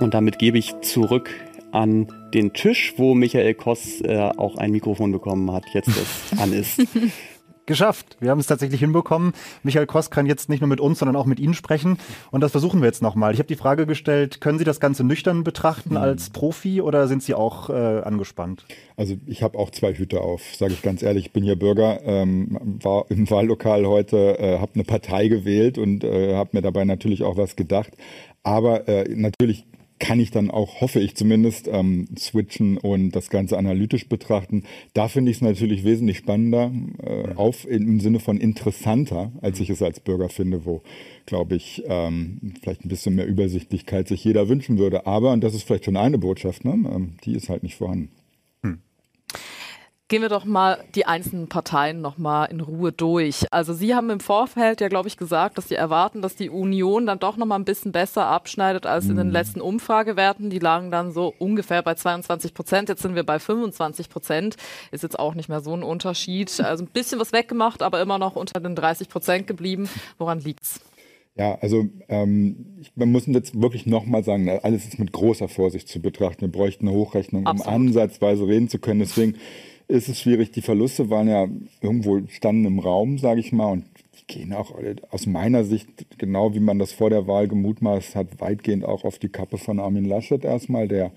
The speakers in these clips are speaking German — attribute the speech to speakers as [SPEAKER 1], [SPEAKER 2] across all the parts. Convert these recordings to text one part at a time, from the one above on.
[SPEAKER 1] Und damit gebe ich zurück an den Tisch, wo Michael Koss äh, auch ein Mikrofon bekommen hat, jetzt es an ist.
[SPEAKER 2] geschafft. Wir haben es tatsächlich hinbekommen. Michael Koss kann jetzt nicht nur mit uns, sondern auch mit Ihnen sprechen. Und das versuchen wir jetzt nochmal. Ich habe die Frage gestellt, können Sie das Ganze nüchtern betrachten mhm. als Profi oder sind Sie auch äh, angespannt?
[SPEAKER 3] Also ich habe auch zwei Hüte auf, sage ich ganz ehrlich. Ich bin ja Bürger, ähm, war im Wahllokal heute, äh, habe eine Partei gewählt und äh, habe mir dabei natürlich auch was gedacht. Aber äh, natürlich kann ich dann auch, hoffe ich zumindest, ähm, switchen und das Ganze analytisch betrachten. Da finde ich es natürlich wesentlich spannender, äh, auf im Sinne von interessanter, als ich es als Bürger finde, wo, glaube ich, ähm, vielleicht ein bisschen mehr Übersichtlichkeit sich jeder wünschen würde. Aber, und das ist vielleicht schon eine Botschaft, ne, ähm, die ist halt nicht vorhanden.
[SPEAKER 4] Gehen wir doch mal die einzelnen Parteien noch mal in Ruhe durch. Also Sie haben im Vorfeld ja, glaube ich, gesagt, dass Sie erwarten, dass die Union dann doch noch mal ein bisschen besser abschneidet als in den mhm. letzten Umfragewerten. Die lagen dann so ungefähr bei 22 Prozent. Jetzt sind wir bei 25 Prozent. Ist jetzt auch nicht mehr so ein Unterschied. Also ein bisschen was weggemacht, aber immer noch unter den 30 Prozent geblieben. Woran liegt's?
[SPEAKER 3] Ja, also ähm, man muss jetzt wirklich nochmal sagen, alles ist mit großer Vorsicht zu betrachten. Wir bräuchten eine Hochrechnung, Absolut. um ansatzweise reden zu können. Deswegen ist es schwierig. Die Verluste waren ja irgendwo standen im Raum, sage ich mal, und die gehen auch aus meiner Sicht, genau wie man das vor der Wahl gemutmaßt hat, weitgehend auch auf die Kappe von Armin Laschet erstmal, der mhm.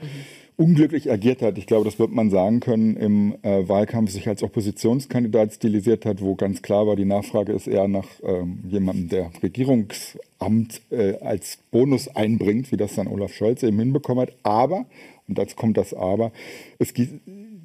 [SPEAKER 3] unglücklich agiert hat. Ich glaube, das wird man sagen können, im äh, Wahlkampf sich als Oppositionskandidat stilisiert hat, wo ganz klar war, die Nachfrage ist eher nach ähm, jemandem, der Regierungsamt äh, als Bonus einbringt, wie das dann Olaf Scholz eben hinbekommen hat. Aber, und jetzt kommt das Aber, es gibt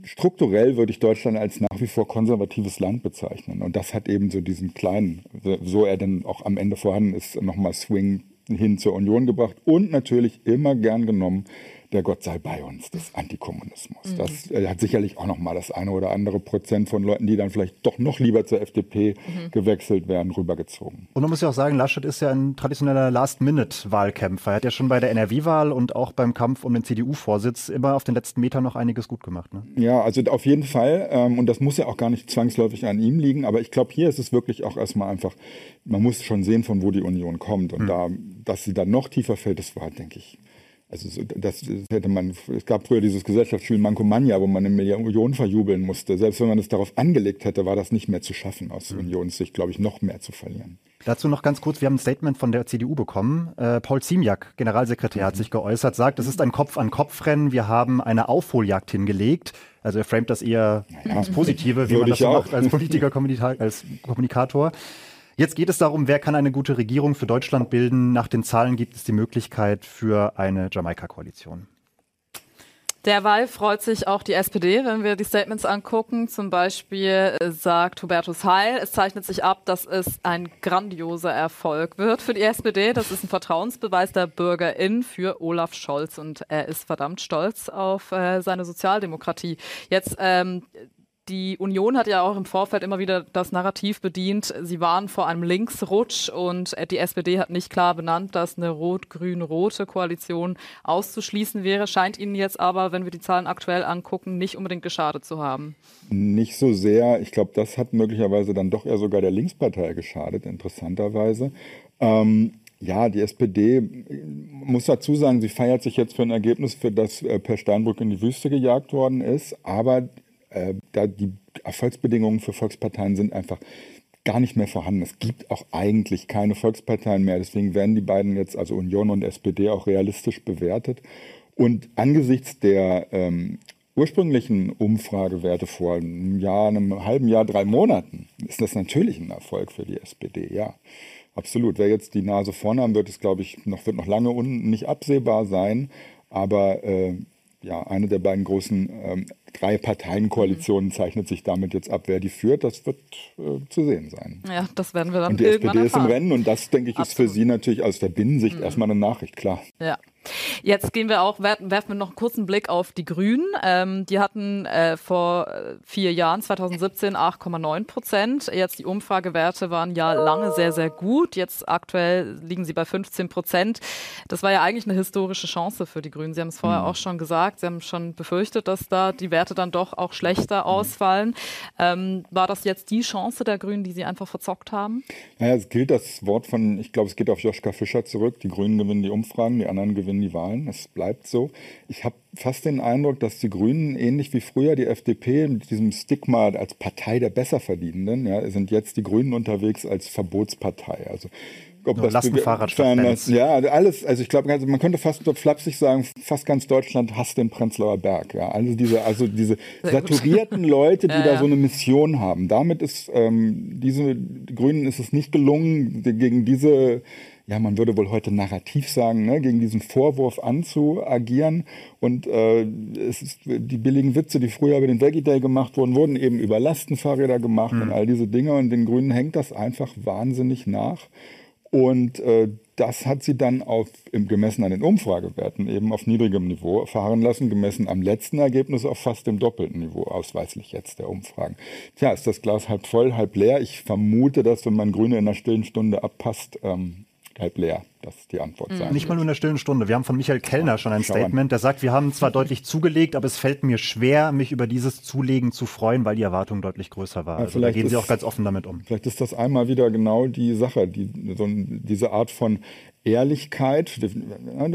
[SPEAKER 3] strukturell würde ich Deutschland als nach wie vor konservatives Land bezeichnen. Und das hat eben so diesen kleinen, so er denn auch am Ende vorhanden ist, nochmal Swing hin zur Union gebracht und natürlich immer gern genommen der Gott sei bei uns des Antikommunismus. Mhm. Das äh, hat sicherlich auch noch mal das eine oder andere Prozent von Leuten, die dann vielleicht doch noch lieber zur FDP mhm. gewechselt werden, rübergezogen.
[SPEAKER 2] Und man muss ja auch sagen, Laschet ist ja ein traditioneller Last-Minute-Wahlkämpfer. Er hat ja schon bei der NRW-Wahl und auch beim Kampf um den CDU-Vorsitz immer auf den letzten Metern noch einiges gut gemacht. Ne?
[SPEAKER 3] Ja, also auf jeden Fall. Ähm, und das muss ja auch gar nicht zwangsläufig an ihm liegen. Aber ich glaube, hier ist es wirklich auch erstmal einfach, man muss schon sehen, von wo die Union kommt. Und mhm. da, dass sie dann noch tiefer fällt, das war, denke ich, also das, hätte man, es gab früher dieses Gesellschaftsspiel Mancomania, wo man eine Million verjubeln musste. Selbst wenn man es darauf angelegt hätte, war das nicht mehr zu schaffen, aus mhm. Unionssicht, glaube ich, noch mehr zu verlieren.
[SPEAKER 2] Dazu noch ganz kurz, wir haben ein Statement von der CDU bekommen. Äh, Paul Ziemiak, Generalsekretär, mhm. hat sich geäußert, sagt, es ist ein Kopf-an-Kopf-Rennen, wir haben eine Aufholjagd hingelegt. Also er framet das eher ja, ins Positive, wie man das so macht als Politiker, als Kommunikator. Jetzt geht es darum, wer kann eine gute Regierung für Deutschland bilden. Nach den Zahlen gibt es die Möglichkeit für eine Jamaika-Koalition.
[SPEAKER 4] Derweil freut sich auch die SPD, wenn wir die Statements angucken. Zum Beispiel äh, sagt Hubertus Heil, es zeichnet sich ab, dass es ein grandioser Erfolg wird für die SPD. Das ist ein Vertrauensbeweis der BürgerInnen für Olaf Scholz und er ist verdammt stolz auf äh, seine Sozialdemokratie. Jetzt ähm, die Union hat ja auch im Vorfeld immer wieder das Narrativ bedient, sie waren vor einem Linksrutsch und die SPD hat nicht klar benannt, dass eine rot-grün-rote Koalition auszuschließen wäre. Scheint Ihnen jetzt aber, wenn wir die Zahlen aktuell angucken, nicht unbedingt geschadet zu haben.
[SPEAKER 3] Nicht so sehr. Ich glaube, das hat möglicherweise dann doch eher sogar der Linkspartei geschadet, interessanterweise. Ähm, ja, die SPD muss dazu sagen, sie feiert sich jetzt für ein Ergebnis, für das äh, Per Steinbrück in die Wüste gejagt worden ist. Aber äh, da die Erfolgsbedingungen für Volksparteien sind einfach gar nicht mehr vorhanden. Es gibt auch eigentlich keine Volksparteien mehr. Deswegen werden die beiden jetzt, also Union und SPD, auch realistisch bewertet. Und angesichts der ähm, ursprünglichen Umfragewerte vor einem Jahr, einem halben Jahr, drei Monaten, ist das natürlich ein Erfolg für die SPD, ja. Absolut. Wer jetzt die Nase vorne haben wird, ist, glaube ich, noch, wird noch lange nicht absehbar sein. Aber äh, ja, eine der beiden großen ähm, drei Parteien-Koalitionen zeichnet sich damit jetzt ab. Wer die führt, das wird äh, zu sehen sein.
[SPEAKER 4] Ja, das werden wir dann
[SPEAKER 3] Und die SPD ist im Rennen und das, denke ich, Absolut. ist für Sie natürlich aus der Binnensicht mhm. erstmal eine Nachricht, klar.
[SPEAKER 4] Ja. Jetzt gehen wir auch, werfen wir noch einen kurzen Blick auf die Grünen. Ähm, die hatten äh, vor äh, vier Jahren, 2017, 8,9 Prozent. Jetzt die Umfragewerte waren ja lange sehr, sehr gut. Jetzt aktuell liegen sie bei 15 Prozent. Das war ja eigentlich eine historische Chance für die Grünen. Sie haben es vorher mhm. auch schon gesagt. Sie haben schon befürchtet, dass da die Werte dann doch auch schlechter mhm. ausfallen. Ähm, war das jetzt die Chance der Grünen, die sie einfach verzockt haben?
[SPEAKER 3] Naja, es gilt das Wort von, ich glaube, es geht auf Joschka Fischer zurück. Die Grünen gewinnen die Umfragen, die anderen gewinnen die Wahlen. Es bleibt so. Ich habe fast den Eindruck, dass die Grünen ähnlich wie früher die FDP mit diesem Stigma als Partei der Besserverdienenden, ja, sind jetzt die Grünen unterwegs als Verbotspartei. Also
[SPEAKER 2] ob das Lastenfahrrad
[SPEAKER 3] Ja, alles, also ich glaube, man könnte fast flapsig sagen, fast ganz Deutschland hasst den Prenzlauer Berg. Ja, also diese, also diese saturierten Leute, die ja, da so eine Mission haben. Damit ist ähm, diese die Grünen ist es nicht gelungen, gegen diese ja, man würde wohl heute narrativ sagen, ne, gegen diesen Vorwurf anzuagieren. Und äh, es ist, die billigen Witze, die früher über den Veggie Day gemacht wurden, wurden eben über Lastenfahrräder gemacht mhm. und all diese Dinge. Und den Grünen hängt das einfach wahnsinnig nach. Und äh, das hat sie dann auf, im, gemessen an den Umfragewerten eben auf niedrigem Niveau fahren lassen, gemessen am letzten Ergebnis auf fast dem doppelten Niveau, ausweislich jetzt der Umfragen. Tja, ist das Glas halb voll, halb leer? Ich vermute, dass wenn man Grüne in einer stillen Stunde abpasst, ähm, halb leer. Das ist die Antwort
[SPEAKER 2] sein. Nicht mal nur in der stillen Stunde. Wir haben von Michael Kellner schon ein Statement, der sagt, wir haben zwar deutlich zugelegt, aber es fällt mir schwer, mich über dieses Zulegen zu freuen, weil die Erwartung deutlich größer war. Ja, also da gehen ist, Sie auch ganz offen damit um.
[SPEAKER 3] Vielleicht ist das einmal wieder genau die Sache, die, so diese Art von Ehrlichkeit,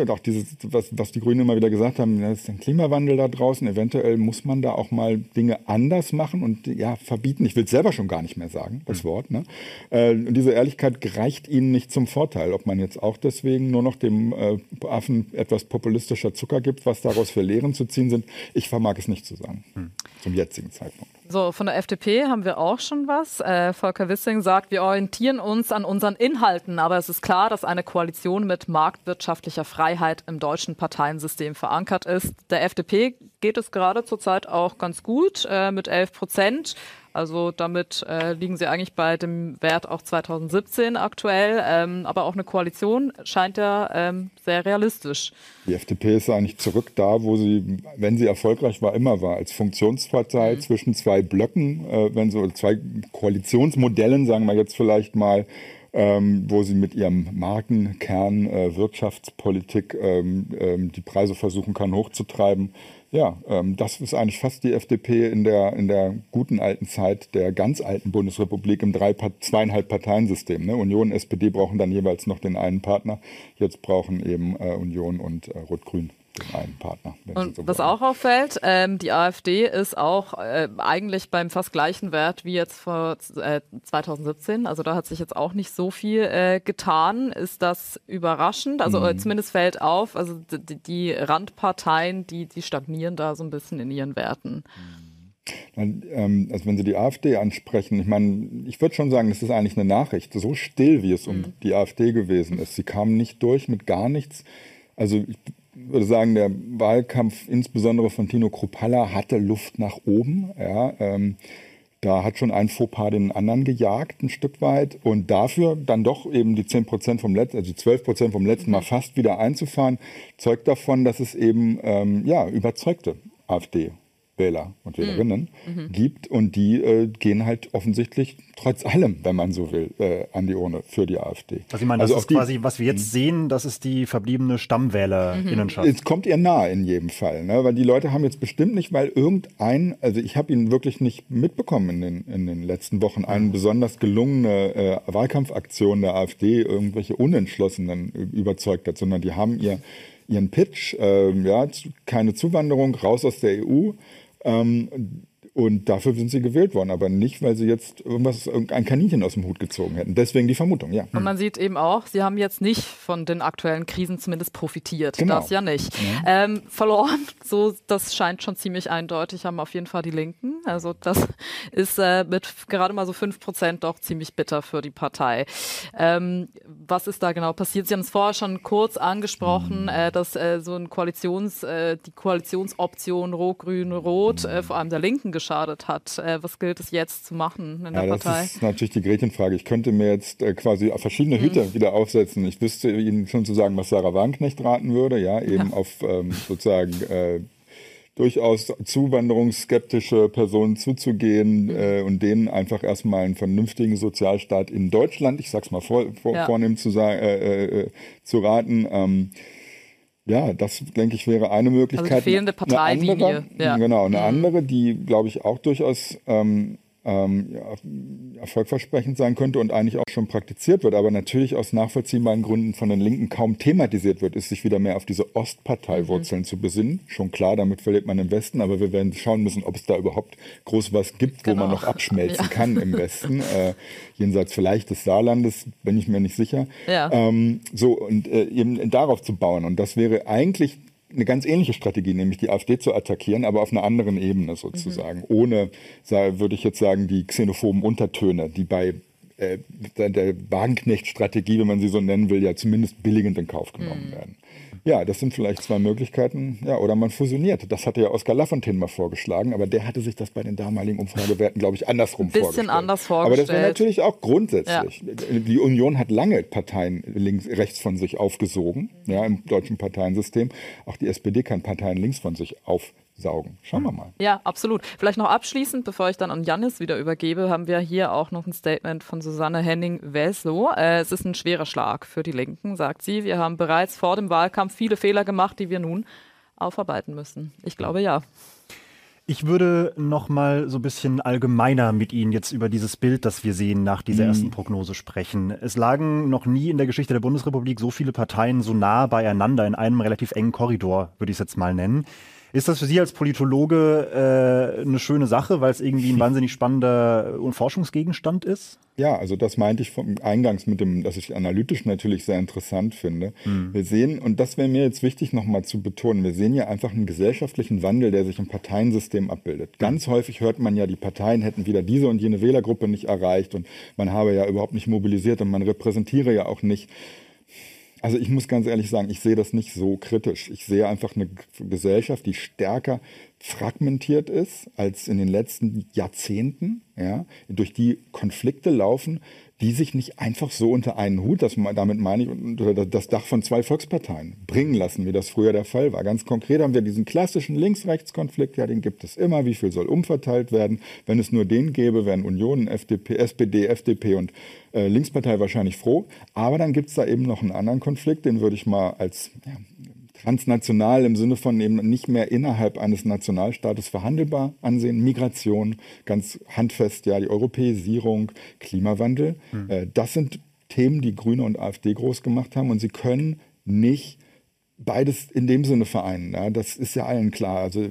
[SPEAKER 3] auch dieses, was, was die Grünen immer wieder gesagt haben, da ist ein Klimawandel da draußen, eventuell muss man da auch mal Dinge anders machen und ja, verbieten. Ich will es selber schon gar nicht mehr sagen, das mhm. Wort. Ne? Äh, und diese Ehrlichkeit gereicht ihnen nicht zum Vorteil, ob man jetzt auch deswegen nur noch dem äh, Affen etwas populistischer Zucker gibt, was daraus für Lehren zu ziehen sind. Ich vermag es nicht zu sagen, mhm. zum jetzigen Zeitpunkt.
[SPEAKER 4] So, von der FDP haben wir auch schon was. Äh, Volker Wissing sagt, wir orientieren uns an unseren Inhalten, aber es ist klar, dass eine Koalition mit marktwirtschaftlicher Freiheit im deutschen Parteiensystem verankert ist. Der FDP geht es gerade zurzeit auch ganz gut äh, mit 11 Prozent. Also damit äh, liegen sie eigentlich bei dem Wert auch 2017 aktuell. Ähm, aber auch eine Koalition scheint ja ähm, sehr realistisch.
[SPEAKER 3] Die FDP ist eigentlich zurück da, wo sie, wenn sie erfolgreich war, immer war. Als Funktionspartei mhm. zwischen zwei Blöcken, äh, wenn so zwei Koalitionsmodellen, sagen wir jetzt vielleicht mal, ähm, wo sie mit ihrem Markenkern äh, Wirtschaftspolitik ähm, ähm, die Preise versuchen kann hochzutreiben. Ja, ähm, das ist eigentlich fast die FDP in der, in der guten alten Zeit der ganz alten Bundesrepublik im drei, zweieinhalb Parteiensystem. Ne? Union, SPD brauchen dann jeweils noch den einen Partner. Jetzt brauchen eben äh, Union und äh, Rot-Grün den einen Partner.
[SPEAKER 4] Und so was auch auffällt, ähm, die AfD ist auch äh, eigentlich beim fast gleichen Wert wie jetzt vor äh, 2017. Also da hat sich jetzt auch nicht so viel äh, getan. Ist das überraschend? Also mhm. zumindest fällt auf, also die, die, Randparteien, die, die stagnieren da so ein bisschen in ihren Werten.
[SPEAKER 3] Ähm, also wenn Sie die AfD ansprechen, ich meine, ich würde schon sagen, das ist eigentlich eine Nachricht. So still, wie es um mhm. die AfD gewesen ist. Sie kamen nicht durch mit gar nichts. Also ich würde sagen, der Wahlkampf insbesondere von Tino Kruppalla hatte Luft nach oben. Ja, ähm, da hat schon ein Fauxpas den anderen gejagt, ein Stück weit. Und dafür dann doch eben die 10 Prozent vom letzten, also die 12 Prozent vom letzten Mal fast wieder einzufahren, zeugt davon, dass es eben ähm, ja, überzeugte AfD Wähler und Wählerinnen mhm. mhm. gibt und die äh, gehen halt offensichtlich trotz allem, wenn man so will, äh, an die Urne für die AfD.
[SPEAKER 2] Also ich meine, das also ist quasi, was wir jetzt mhm. sehen, das ist die verbliebene Stammwählerinnenschaft.
[SPEAKER 3] Es kommt ihr nahe in jedem Fall, ne? weil die Leute haben jetzt bestimmt nicht, weil irgendein, also ich habe ihn wirklich nicht mitbekommen in den, in den letzten Wochen, eine besonders gelungene äh, Wahlkampfaktion der AfD irgendwelche Unentschlossenen überzeugt hat, sondern die haben ihr ihren Pitch, äh, ja, keine Zuwanderung, raus aus der EU, ähm, und dafür sind sie gewählt worden, aber nicht, weil sie jetzt irgendwas, ein Kaninchen aus dem Hut gezogen hätten. Deswegen die Vermutung, ja.
[SPEAKER 4] Und man sieht eben auch, sie haben jetzt nicht von den aktuellen Krisen zumindest profitiert. Genau. Das ja nicht. Ja. Ähm, verloren, so, das scheint schon ziemlich eindeutig, haben auf jeden Fall die Linken. Also das ist äh, mit gerade mal so fünf Prozent doch ziemlich bitter für die Partei. Ähm, was ist da genau passiert? Sie haben es vorher schon kurz angesprochen, mhm. äh, dass äh, so ein Koalitions, äh, die Koalitionsoption Rot-Grün-Rot, äh, vor allem der Linken geschadet hat. Äh, was gilt es jetzt zu machen in der ja, Partei?
[SPEAKER 3] Das ist natürlich die Gretchenfrage. Ich könnte mir jetzt äh, quasi verschiedene Hüte mhm. wieder aufsetzen. Ich wüsste Ihnen schon zu sagen, was Sarah Wagenknecht raten würde, ja, eben ja. auf ähm, sozusagen äh, durchaus zuwanderungsskeptische Personen zuzugehen mhm. äh, und denen einfach erstmal einen vernünftigen Sozialstaat in Deutschland, ich sag's mal vor, vor, ja. vornehm zu, sagen, äh, äh, zu raten. Ähm, Ja, das denke ich wäre eine Möglichkeit. Also
[SPEAKER 4] fehlende Parteilinie. Eine
[SPEAKER 3] andere, ja. Genau, eine mhm. andere, die glaube ich auch durchaus ähm, ähm, ja, erfolgversprechend sein könnte und eigentlich auch schon praktiziert wird, aber natürlich aus nachvollziehbaren Gründen von den Linken kaum thematisiert wird, ist sich wieder mehr auf diese Ostparteiwurzeln mhm. zu besinnen. Schon klar, damit verliert man im Westen, aber wir werden schauen müssen, ob es da überhaupt groß was gibt, genau. wo man genau. noch abschmelzen ja. kann im Westen. Äh, jenseits vielleicht des Saarlandes, bin ich mir nicht sicher. Ja. Ähm, so, und äh, eben darauf zu bauen. Und das wäre eigentlich eine ganz ähnliche Strategie, nämlich die AfD zu attackieren, aber auf einer anderen Ebene sozusagen. Mhm. Ohne, würde ich jetzt sagen, die xenophoben Untertöne, die bei äh, der Wagenknecht-Strategie, wenn man sie so nennen will, ja zumindest billigend in Kauf genommen mhm. werden. Ja, das sind vielleicht zwei Möglichkeiten. Ja, oder man fusioniert. Das hatte ja Oskar Lafontaine mal vorgeschlagen, aber der hatte sich das bei den damaligen Umfragewerten, glaube ich, andersrum
[SPEAKER 4] Bisschen
[SPEAKER 3] vorgestellt.
[SPEAKER 4] Bisschen anders vorgestellt.
[SPEAKER 3] Aber das wäre natürlich auch grundsätzlich. Ja. Die Union hat lange Parteien links, rechts von sich aufgesogen, ja, im deutschen Parteiensystem. Auch die SPD kann Parteien links von sich aufgesogen saugen. Schauen wir mal.
[SPEAKER 4] Ja, absolut. Vielleicht noch abschließend, bevor ich dann an Janis wieder übergebe, haben wir hier auch noch ein Statement von Susanne Henning-Welslow. Äh, es ist ein schwerer Schlag für die Linken, sagt sie. Wir haben bereits vor dem Wahlkampf viele Fehler gemacht, die wir nun aufarbeiten müssen. Ich glaube ja.
[SPEAKER 2] Ich würde noch mal so ein bisschen allgemeiner mit Ihnen jetzt über dieses Bild, das wir sehen, nach dieser mhm. ersten Prognose sprechen. Es lagen noch nie in der Geschichte der Bundesrepublik so viele Parteien so nah beieinander in einem relativ engen Korridor, würde ich es jetzt mal nennen. Ist das für Sie als Politologe äh, eine schöne Sache, weil es irgendwie ein wahnsinnig spannender Forschungsgegenstand ist?
[SPEAKER 3] Ja, also das meinte ich vom Eingangs mit dem, dass ich analytisch natürlich sehr interessant finde. Mhm. Wir sehen, und das wäre mir jetzt wichtig nochmal zu betonen, wir sehen ja einfach einen gesellschaftlichen Wandel, der sich im Parteiensystem abbildet. Ganz häufig hört man ja, die Parteien hätten wieder diese und jene Wählergruppe nicht erreicht und man habe ja überhaupt nicht mobilisiert und man repräsentiere ja auch nicht also ich muss ganz ehrlich sagen, ich sehe das nicht so kritisch. Ich sehe einfach eine Gesellschaft, die stärker fragmentiert ist als in den letzten Jahrzehnten, ja, durch die Konflikte laufen, die sich nicht einfach so unter einen Hut, das, damit meine ich unter das Dach von zwei Volksparteien bringen lassen, wie das früher der Fall war. Ganz konkret haben wir diesen klassischen Links-Rechts-Konflikt, ja, den gibt es immer. Wie viel soll umverteilt werden? Wenn es nur den gäbe, wären Union, FDP, SPD, FDP und äh, Linkspartei wahrscheinlich froh. Aber dann gibt es da eben noch einen anderen Konflikt, den würde ich mal als ja, transnational im Sinne von eben nicht mehr innerhalb eines Nationalstaates verhandelbar ansehen. Migration, ganz handfest, ja, die Europäisierung, Klimawandel. Mhm. das sind Themen, die Grüne und AfD groß gemacht haben und sie können nicht beides in dem Sinne vereinen. Ja, das ist ja allen klar. Also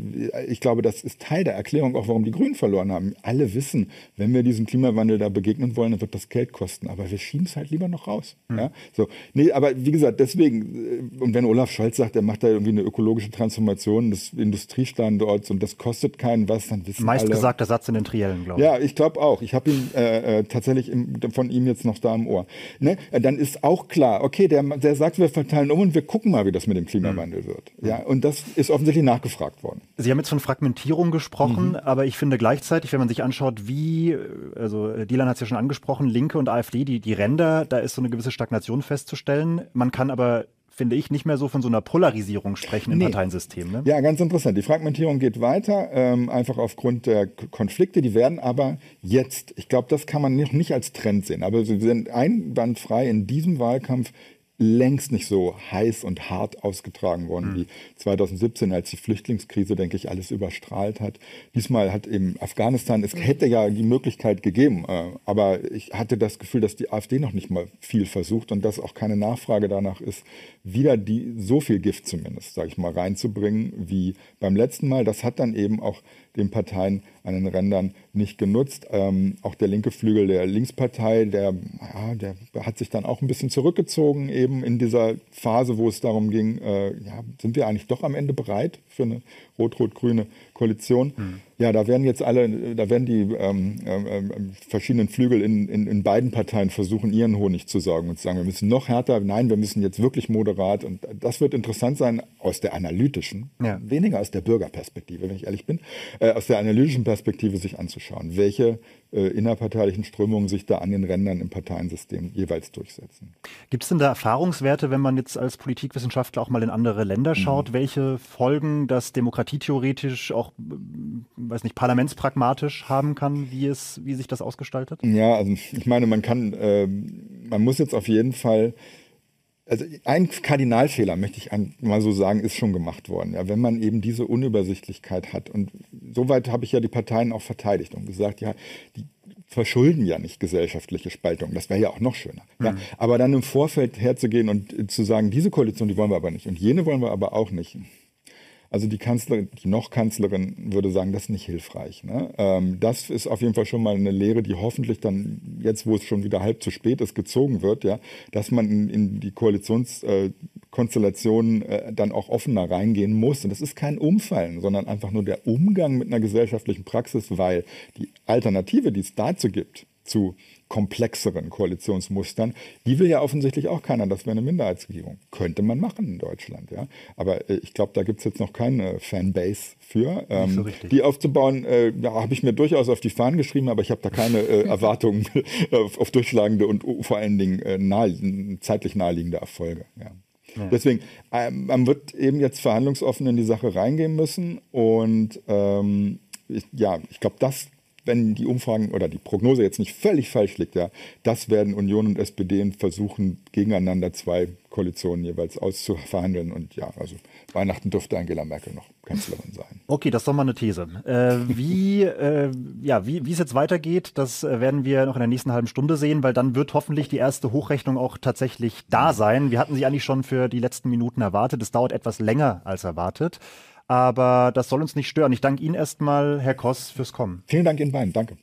[SPEAKER 3] ich glaube, das ist Teil der Erklärung auch, warum die Grünen verloren haben. Alle wissen, wenn wir diesem Klimawandel da begegnen wollen, dann wird das Geld kosten. Aber wir schieben es halt lieber noch raus. Mhm. Ja, so. Nee, aber wie gesagt, deswegen, äh, und wenn Olaf Scholz sagt, er macht da irgendwie eine ökologische Transformation des Industriestandorts und das kostet keinen was, dann wissen
[SPEAKER 2] Meist
[SPEAKER 3] alle.
[SPEAKER 2] gesagter Satz in den Triellen, glaube
[SPEAKER 3] ich. Ja, ich glaube auch. Ich habe ihn äh, äh, tatsächlich im, von ihm jetzt noch da im Ohr. Ne? Dann ist auch klar, okay, der, der sagt, wir verteilen um und wir gucken mal, wie das mit dem dem Klimawandel wird. Ja, und das ist offensichtlich nachgefragt worden.
[SPEAKER 2] Sie haben jetzt von Fragmentierung gesprochen, mhm. aber ich finde gleichzeitig, wenn man sich anschaut, wie, also Dylan hat es ja schon angesprochen, Linke und AfD, die, die Ränder, da ist so eine gewisse Stagnation festzustellen. Man kann aber finde ich, nicht mehr so von so einer Polarisierung sprechen im nee. Parteiensystem. Ne?
[SPEAKER 3] Ja, ganz interessant. Die Fragmentierung geht weiter, ähm, einfach aufgrund der Konflikte. Die werden aber jetzt, ich glaube, das kann man noch nicht als Trend sehen, aber sie sind einwandfrei in diesem Wahlkampf längst nicht so heiß und hart ausgetragen worden mhm. wie 2017, als die Flüchtlingskrise, denke ich, alles überstrahlt hat. Diesmal hat eben Afghanistan, es mhm. hätte ja die Möglichkeit gegeben, äh, aber ich hatte das Gefühl, dass die AfD noch nicht mal viel versucht und dass auch keine Nachfrage danach ist, wieder die so viel Gift zumindest, sage ich mal, reinzubringen wie beim letzten Mal. Das hat dann eben auch den Parteien an den Rändern nicht genutzt. Ähm, auch der linke Flügel der Linkspartei, der, ja, der hat sich dann auch ein bisschen zurückgezogen, eben in dieser Phase, wo es darum ging, äh, ja, sind wir eigentlich doch am Ende bereit für eine rot-rot-grüne Koalition? Mhm. Ja, da werden jetzt alle, da werden die ähm, ähm, ähm, verschiedenen Flügel in, in, in, beiden Parteien versuchen, ihren Honig zu sorgen und zu sagen, wir müssen noch härter, nein, wir müssen jetzt wirklich moderat. Und das wird interessant sein aus der analytischen, ja. weniger aus der Bürgerperspektive, wenn ich ehrlich bin, äh, aus der analytischen Perspektive sich anzuschauen, welche äh, innerparteilichen Strömungen sich da an den Rändern im Parteiensystem jeweils durchsetzen.
[SPEAKER 2] Gibt es denn da Erfahrungswerte, wenn man jetzt als Politikwissenschaftler auch mal in andere Länder schaut, mhm. welche Folgen das demokratietheoretisch auch weiß nicht, parlamentspragmatisch haben kann, wie es, wie sich das ausgestaltet?
[SPEAKER 3] Ja, also ich meine, man kann, äh, man muss jetzt auf jeden Fall also ein Kardinalfehler, möchte ich mal so sagen, ist schon gemacht worden. Ja, wenn man eben diese Unübersichtlichkeit hat. Und soweit habe ich ja die Parteien auch verteidigt und gesagt, ja, die verschulden ja nicht gesellschaftliche Spaltung. Das wäre ja auch noch schöner. Mhm. Ja, aber dann im Vorfeld herzugehen und zu sagen, diese Koalition, die wollen wir aber nicht und jene wollen wir aber auch nicht. Also die Kanzlerin, die noch Kanzlerin würde sagen, das ist nicht hilfreich. Ne? Ähm, das ist auf jeden Fall schon mal eine Lehre, die hoffentlich dann jetzt, wo es schon wieder halb zu spät ist, gezogen wird, ja, dass man in, in die Koalitionskonstellation äh, äh, dann auch offener reingehen muss. Und das ist kein Umfallen, sondern einfach nur der Umgang mit einer gesellschaftlichen Praxis, weil die Alternative, die es dazu gibt, zu komplexeren Koalitionsmustern. Die will ja offensichtlich auch keiner, das wäre eine Minderheitsregierung. Könnte man machen in Deutschland, ja. Aber äh, ich glaube, da gibt es jetzt noch keine Fanbase für. Ähm, so die aufzubauen, äh, ja, habe ich mir durchaus auf die Fahnen geschrieben, aber ich habe da keine äh, Erwartungen auf, auf, durchschlagende und vor allen Dingen äh, nahe, zeitlich naheliegende Erfolge. Ja. Ja. Deswegen, ähm, man wird eben jetzt verhandlungsoffen in die Sache reingehen müssen und ähm, ich, ja, ich glaube, das wenn die Umfragen oder die Prognose jetzt nicht völlig falsch liegt, ja, das werden Union und SPD versuchen, gegeneinander zwei Koalitionen jeweils auszuverhandeln. Und ja, also Weihnachten dürfte Angela Merkel noch Kanzlerin sein.
[SPEAKER 2] Okay, das ist doch mal eine These. Äh, wie, äh, ja, wie, wie es jetzt weitergeht, das werden wir noch in der nächsten halben Stunde sehen, weil dann wird hoffentlich die erste Hochrechnung auch tatsächlich da sein. Wir hatten sie eigentlich schon für die letzten Minuten erwartet. Es dauert etwas länger als erwartet. Aber das soll uns nicht stören. Ich danke Ihnen erstmal, Herr Koss, fürs Kommen.
[SPEAKER 3] Vielen Dank Ihnen beiden. Danke.